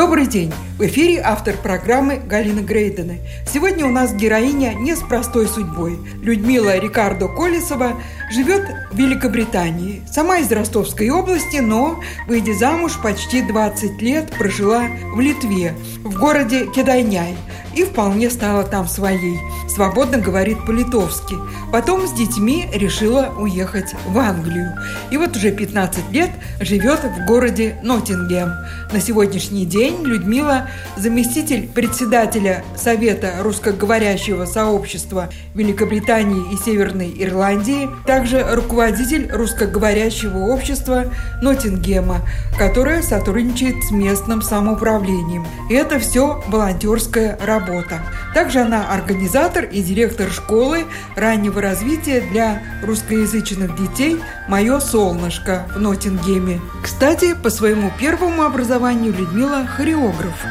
Добрый день! В эфире автор программы Галина Грейдена. Сегодня у нас героиня не с простой судьбой. Людмила Рикардо Колесова живет в Великобритании. Сама из Ростовской области, но, выйдя замуж, почти 20 лет прожила в Литве, в городе Кедайняй – и вполне стала там своей. Свободно говорит по-литовски. Потом с детьми решила уехать в Англию. И вот уже 15 лет живет в городе Ноттингем. На сегодняшний день Людмила – заместитель председателя Совета русскоговорящего сообщества Великобритании и Северной Ирландии, также руководитель русскоговорящего общества Ноттингема, которое сотрудничает с местным самоуправлением. И это все волонтерская работа работа. Также она организатор и директор школы раннего развития для русскоязычных детей «Мое солнышко» в Ноттингеме. Кстати, по своему первому образованию Людмила – хореограф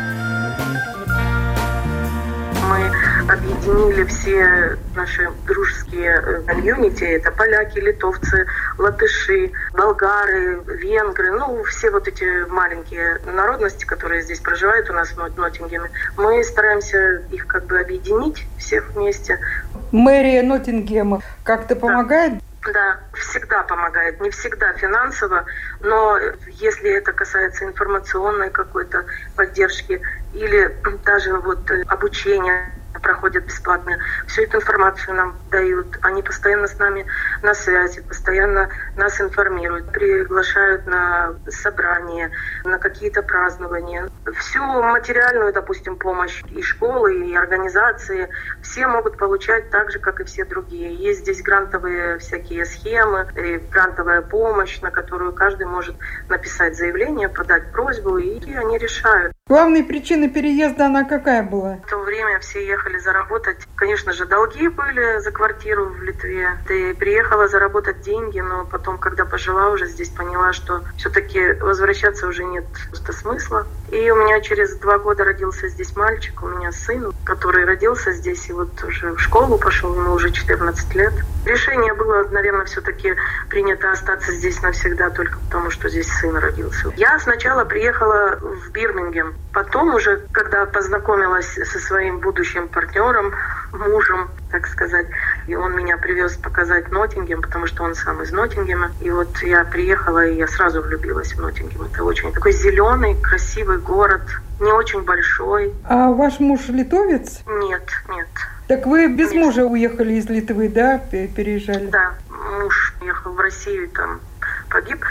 объединили все наши дружеские э, комьюнити. Это поляки, литовцы, латыши, болгары, венгры. Ну, все вот эти маленькие народности, которые здесь проживают у нас в Ноттингеме. Мы стараемся их как бы объединить всех вместе. Мэрия Ноттингема как-то помогает? Да. Да, всегда помогает. Не всегда финансово, но если это касается информационной какой-то поддержки или даже вот э, обучения проходят бесплатно. Всю эту информацию нам дают. Они постоянно с нами на связи, постоянно нас информируют, приглашают на собрания, на какие-то празднования. Всю материальную, допустим, помощь и школы, и организации все могут получать так же, как и все другие. Есть здесь грантовые всякие схемы, и грантовая помощь, на которую каждый может написать заявление, подать просьбу, и они решают. Главной причиной переезда она какая была? В то время все ехали заработать. Конечно же, долги были за квартиру в Литве. Ты приехала заработать деньги, но потом, когда пожила уже здесь, поняла, что все-таки возвращаться уже нет просто смысла. И у меня через два года родился здесь мальчик, у меня сын, который родился здесь и вот уже в школу пошел, ему уже 14 лет. Решение было, наверное, все-таки принято остаться здесь навсегда только потому, что здесь сын родился. Я сначала приехала в Бирмингем, Потом уже, когда познакомилась со своим будущим партнером, мужем, так сказать, и он меня привез показать Ноттингем, потому что он сам из Ноттингема. И вот я приехала, и я сразу влюбилась в Ноттингем. Это очень такой зеленый, красивый город, не очень большой. А ваш муж литовец? Нет, нет. Так вы без нет. мужа уехали из Литвы, да, переезжали? Да, муж уехал в Россию, там погиб.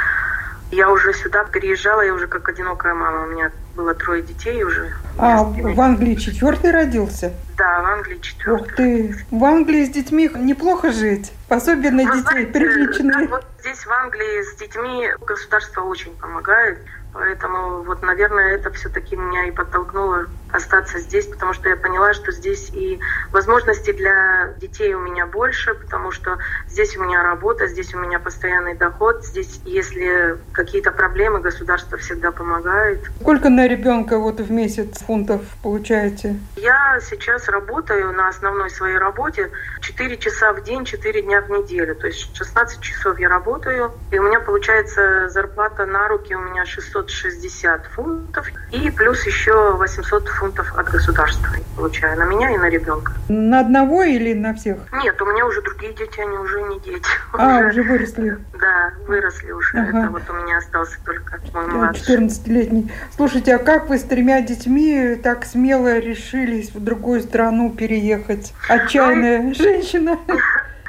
Я уже сюда переезжала, я уже как одинокая мама. У меня было трое детей уже. А, в Англии четвертый родился? Да, в Англии четвертый. Ух ты, в Англии с детьми неплохо жить. Особенно Вы детей знаете, приличные. Вот здесь в Англии с детьми государство очень помогает. Поэтому вот, наверное, это все-таки меня и подтолкнуло остаться здесь, потому что я поняла, что здесь и возможностей для детей у меня больше, потому что здесь у меня работа, здесь у меня постоянный доход, здесь, если какие-то проблемы, государство всегда помогает. Сколько на ребенка вот в месяц фунтов получаете? Я сейчас работаю на основной своей работе 4 часа в день, 4 дня в неделю, то есть 16 часов я работаю, и у меня получается зарплата на руки у меня 660 фунтов, и плюс еще 800 фунтов от государства получаю на меня и на ребенка. На одного или на всех? Нет, у меня уже другие дети, они уже не дети. А, уже, уже выросли? Да, выросли уже. Ага. Это вот у меня остался только мой младший. 14-летний. Слушайте, а как вы с тремя детьми так смело решились в другую страну переехать? Отчаянная ну, женщина.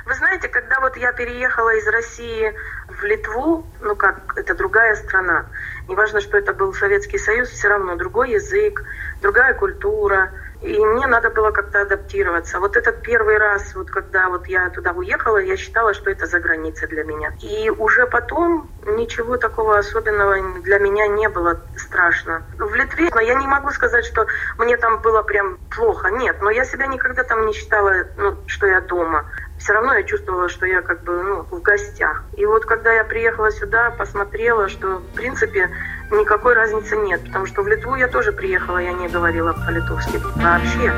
Вы знаете, когда вот я переехала из России в Литву, ну как, это другая страна, неважно, что это был Советский Союз, все равно другой язык, другая культура. И мне надо было как-то адаптироваться. Вот этот первый раз, вот когда вот я туда уехала, я считала, что это за границей для меня. И уже потом ничего такого особенного для меня не было страшно. В Литве, но я не могу сказать, что мне там было прям плохо. Нет, но я себя никогда там не считала, ну, что я дома все равно я чувствовала, что я как бы ну, в гостях. И вот когда я приехала сюда, посмотрела, что в принципе никакой разницы нет, потому что в Литву я тоже приехала, я не говорила по-литовски вообще.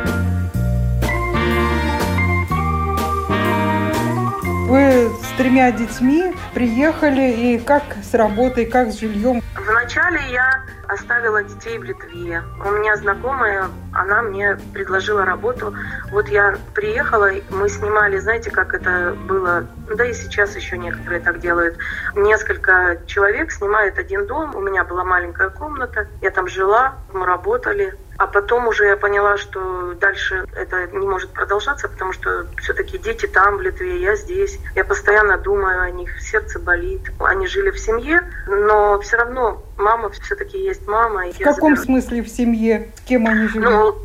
Вы с тремя детьми приехали, и как с работой, как с жильем? Вначале я оставила детей в Литве. У меня знакомая, она мне предложила работу. Вот я приехала, мы снимали, знаете, как это было, да и сейчас еще некоторые так делают. Несколько человек снимают один дом, у меня была маленькая комната, я там жила, мы работали, а потом уже я поняла, что дальше это не может продолжаться, потому что все-таки дети там, в Литве, я здесь. Я постоянно думаю о них, сердце болит. Они жили в семье, но все равно мама все-таки есть мама. В каком заберу... смысле в семье? С кем они жили? Ну,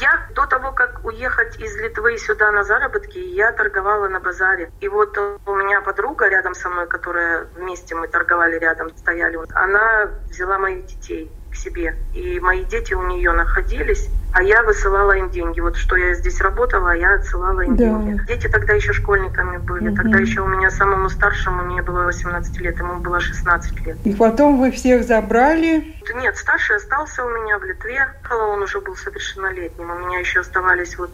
я до того, как уехать из Литвы сюда на заработки, я торговала на базаре. И вот у меня подруга рядом со мной, которая вместе мы торговали рядом, стояли, она взяла моих детей к себе. И мои дети у нее находились, а я высылала им деньги. Вот что я здесь работала, я отсылала им да. деньги. Дети тогда еще школьниками были. Угу. Тогда еще у меня самому старшему мне было 18 лет, ему было 16 лет. И потом вы всех забрали? Нет, старший остался у меня в Литве. Он уже был совершеннолетним. У меня еще оставались вот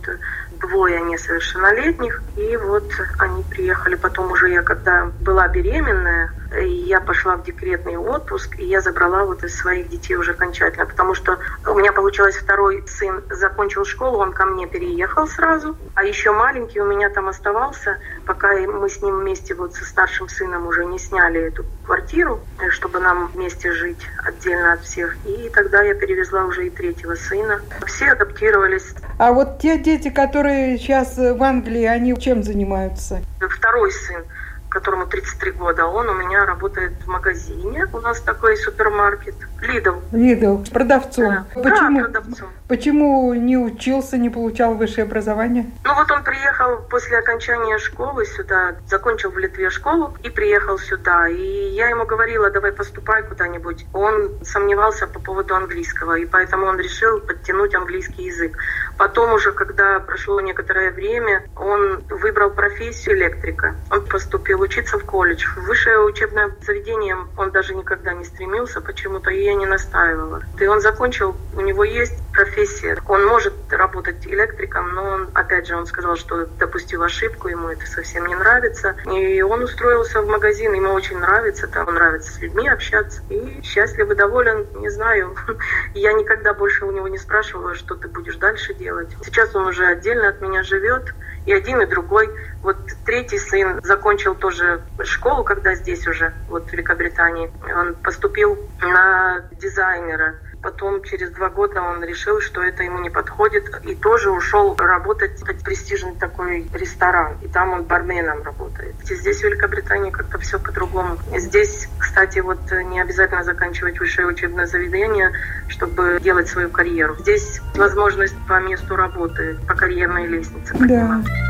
двое несовершеннолетних. И вот они приехали. Потом уже я, когда была беременная, я пошла в декретный отпуск, и я забрала вот из своих детей уже окончательно, потому что у меня получилось второй сын закончил школу, он ко мне переехал сразу, а еще маленький у меня там оставался, пока мы с ним вместе вот со старшим сыном уже не сняли эту квартиру, чтобы нам вместе жить отдельно от всех. И тогда я перевезла уже и третьего сына. Все адаптировались. А вот те дети, которые сейчас в Англии, они чем занимаются? Второй сын которому 33 года, он у меня работает в магазине. У нас такой супермаркет. Лидл. Лидл. Продавцом. Да. Почему, да, продавцом. Почему не учился, не получал высшее образование? Ну вот он приехал после окончания школы сюда, закончил в Литве школу и приехал сюда. И я ему говорила, давай поступай куда-нибудь. Он сомневался по поводу английского, и поэтому он решил подтянуть английский язык. Потом уже, когда прошло некоторое время, он выбрал профессию электрика. Он поступил учиться в колледж. В высшее учебное заведение он даже никогда не стремился почему-то, и я не настаивала. И он закончил, у него есть профессия. Он может работать электриком, но он, опять же, он сказал, что допустил ошибку, ему это совсем не нравится. И он устроился в магазин, ему очень нравится, там нравится с людьми общаться. И счастлив и доволен, не знаю. Я никогда больше у него не спрашивала, что ты будешь дальше делать. Сейчас он уже отдельно от меня живет, и один, и другой. Вот третий сын закончил тоже школу, когда здесь уже, вот в Великобритании. Он поступил на дизайнера. Потом через два года он решил, что это ему не подходит, и тоже ушел работать в престижный такой ресторан. И там он барменом работает. Здесь в Великобритании как-то все по-другому. Здесь, кстати, вот не обязательно заканчивать высшее учебное заведение, чтобы делать свою карьеру. Здесь возможность по месту работы, по карьерной лестнице подниматься. Да.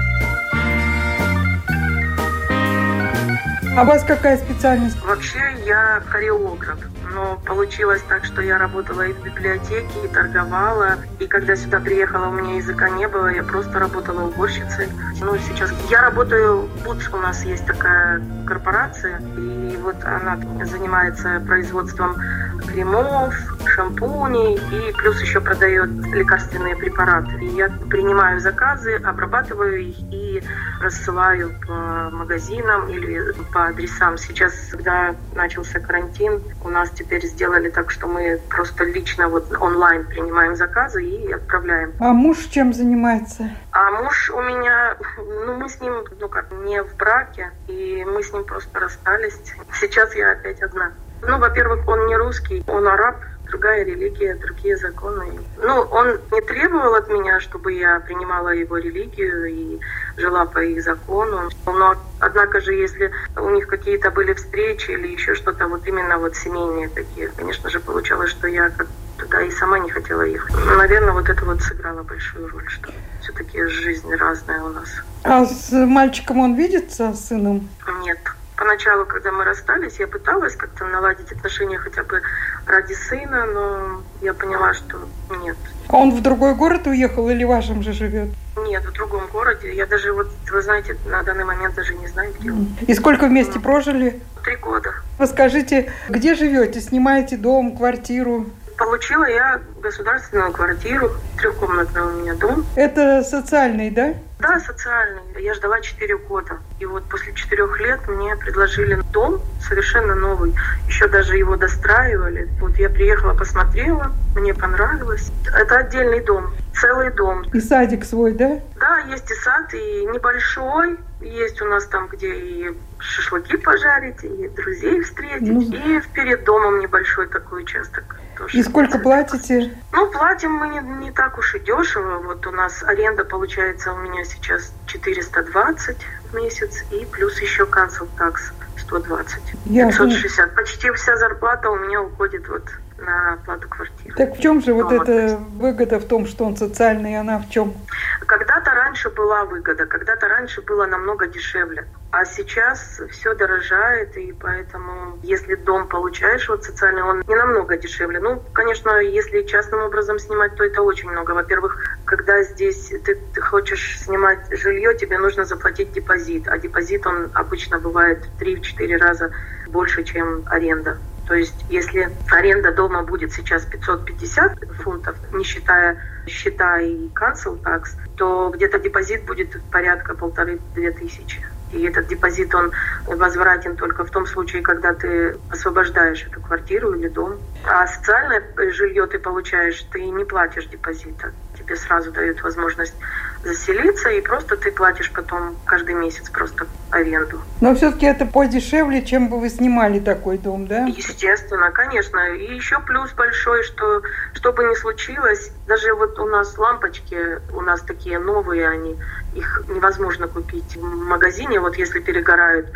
А у вас какая специальность? Вообще я хореограф. Но получилось так, что я работала и в библиотеке, и торговала. И когда сюда приехала, у меня языка не было, я просто работала уборщицей. Ну, сейчас я работаю, Бутс у нас есть такая корпорация, и вот она занимается производством кремов, шампуней и плюс еще продает лекарственные препараты. И я принимаю заказы, обрабатываю их и рассылаю по магазинам или по адресам. Сейчас, когда начался карантин, у нас теперь сделали так, что мы просто лично вот онлайн принимаем заказы и отправляем. А муж чем занимается? А муж у меня, ну мы с ним, ну как, не в браке, и мы с ним просто расстались. Сейчас я опять одна. Ну, во-первых, он не русский, он араб, другая религия, другие законы. Ну, он не требовал от меня, чтобы я принимала его религию и жила по их закону. Но, однако же, если у них какие-то были встречи или еще что-то, вот именно вот семейные такие, конечно же, получалось, что я как туда и сама не хотела ехать. Наверное, вот это вот сыграло большую роль, что все-таки жизнь разная у нас. А с мальчиком он видится, с сыном? Нет. Поначалу, когда мы расстались, я пыталась как-то наладить отношения хотя бы ради сына, но я поняла, что нет. А он в другой город уехал или в вашем же живет? Нет, в другом городе. Я даже, вот, вы знаете, на данный момент даже не знаю, где он. И сколько вместе прожили? Три года. Вы скажите, где живете? Снимаете дом, квартиру? Получила я государственную квартиру, трехкомнатный у меня дом. Это социальный, да? Да, социальный. Я ждала 4 года. И вот после четырех лет мне предложили дом совершенно новый. Еще даже его достраивали. Вот я приехала, посмотрела, мне понравилось. Это отдельный дом, целый дом. И садик свой, да? Да, есть и сад, и небольшой. Есть у нас там, где и шашлыки пожарить, и друзей встретить. Ну... И перед домом небольшой такой участок. Тоже и сколько платите? Ну, платим мы не, не так уж и дешево. Вот у нас аренда получается у меня сейчас 420 в месяц, и плюс еще cancel такс 120. Я 560. Почти вся зарплата у меня уходит вот на оплату квартиры. Так в чем же вот, вот эта выгода в том, что он социальный, и она в чем? Когда-то раньше была выгода, когда-то раньше было намного дешевле. А сейчас все дорожает, и поэтому, если дом получаешь вот социальный, он не намного дешевле. Ну, конечно, если частным образом снимать, то это очень много. Во-первых, когда здесь ты, ты хочешь снимать жилье, тебе нужно заплатить депозит. А депозит, он обычно бывает в 3-4 раза больше, чем аренда. То есть, если аренда дома будет сейчас 550 фунтов, не считая счета и cancel tax, то где-то депозит будет порядка полторы-две тысячи. И этот депозит, он возвратен только в том случае, когда ты освобождаешь эту квартиру или дом. А социальное жилье ты получаешь, ты не платишь депозита. Тебе сразу дают возможность заселиться, и просто ты платишь потом каждый месяц просто аренду. Но все-таки это подешевле, чем бы вы снимали такой дом, да? Естественно, конечно. И еще плюс большой, что что бы ни случилось, даже вот у нас лампочки, у нас такие новые они, их невозможно купить в магазине, вот если перегорают.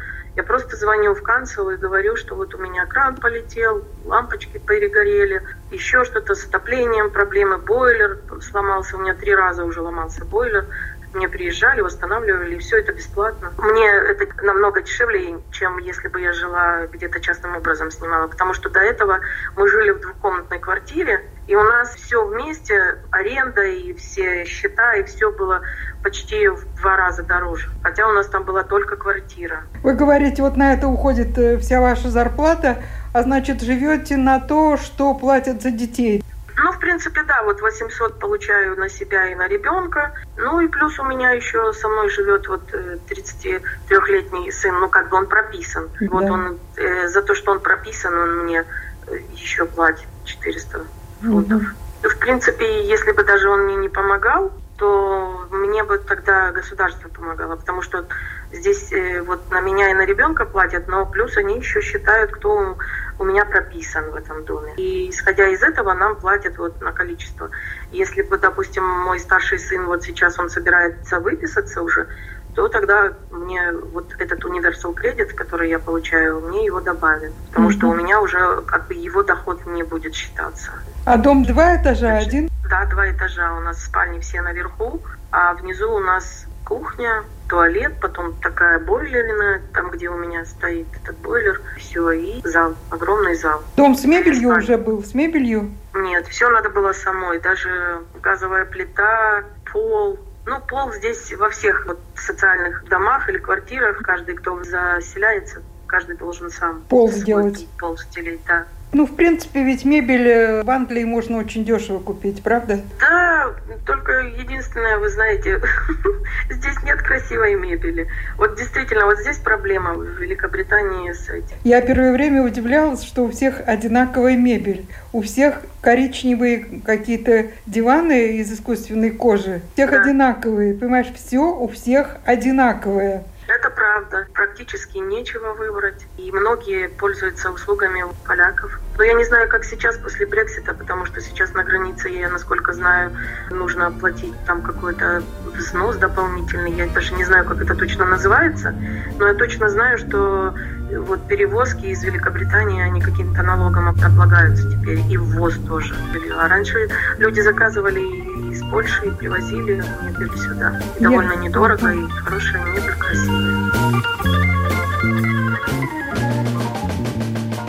Я просто звоню в канцел и говорю, что вот у меня кран полетел, лампочки перегорели, еще что-то с отоплением, проблемы, бойлер сломался, у меня три раза уже ломался бойлер. Мне приезжали, восстанавливали, и все это бесплатно. Мне это намного дешевле, чем если бы я жила где-то частным образом снимала, потому что до этого мы жили в двухкомнатной квартире, и у нас все вместе, аренда и все счета, и все было почти в два раза дороже. Хотя у нас там была только квартира. Вы говорите, вот на это уходит э, вся ваша зарплата, а значит, живете на то, что платят за детей. Ну, в принципе, да, вот 800 получаю на себя и на ребенка. Ну и плюс у меня еще со мной живет вот 33-летний э, сын, ну как бы он прописан. Да. Вот он э, за то, что он прописан, он мне э, еще платит 400 фунтов. Угу. В принципе, если бы даже он мне не помогал, то мне бы тогда государство помогало, потому что здесь э, вот на меня и на ребенка платят, но плюс они еще считают, кто у меня прописан в этом доме. И исходя из этого нам платят вот на количество. Если бы, допустим, мой старший сын вот сейчас он собирается выписаться уже, то тогда мне вот этот универсал кредит, который я получаю, мне его добавят. Потому mm-hmm. что у меня уже как бы его доход не будет считаться. А дом два этажа, один? Да, два этажа. У нас спальни все наверху, а внизу у нас кухня, туалет, потом такая бойлерная, там, где у меня стоит этот бойлер, все, и зал, огромный зал. Дом с мебелью уже был, с мебелью? Нет, все надо было самой, даже газовая плита, пол, ну, пол здесь во всех вот социальных домах или квартирах, каждый, кто заселяется, каждый должен сам пол сделать. Пол стелить, да. Ну, в принципе, ведь мебель э, в Англии можно очень дешево купить, правда? Да, только единственное, вы знаете, здесь нет красивой мебели. Вот действительно, вот здесь проблема в Великобритании с этим. Я первое время удивлялась, что у всех одинаковая мебель. У всех коричневые какие-то диваны из искусственной кожи. У всех да. одинаковые, понимаешь, все у всех одинаковое. Это правда. Практически нечего выбрать. И многие пользуются услугами поляков. Но я не знаю, как сейчас после Брексита, потому что сейчас на границе, я, насколько знаю, нужно оплатить там какой-то взнос дополнительный. Я даже не знаю, как это точно называется. Но я точно знаю, что вот перевозки из Великобритании, они каким-то налогом облагаются теперь. И ввоз тоже. А раньше люди заказывали из Польши и привозили мебель сюда. И довольно недорого, и хорошая мебель, красивая.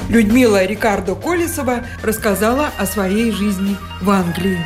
Людмила Рикардо Колесова рассказала о своей жизни в Англии.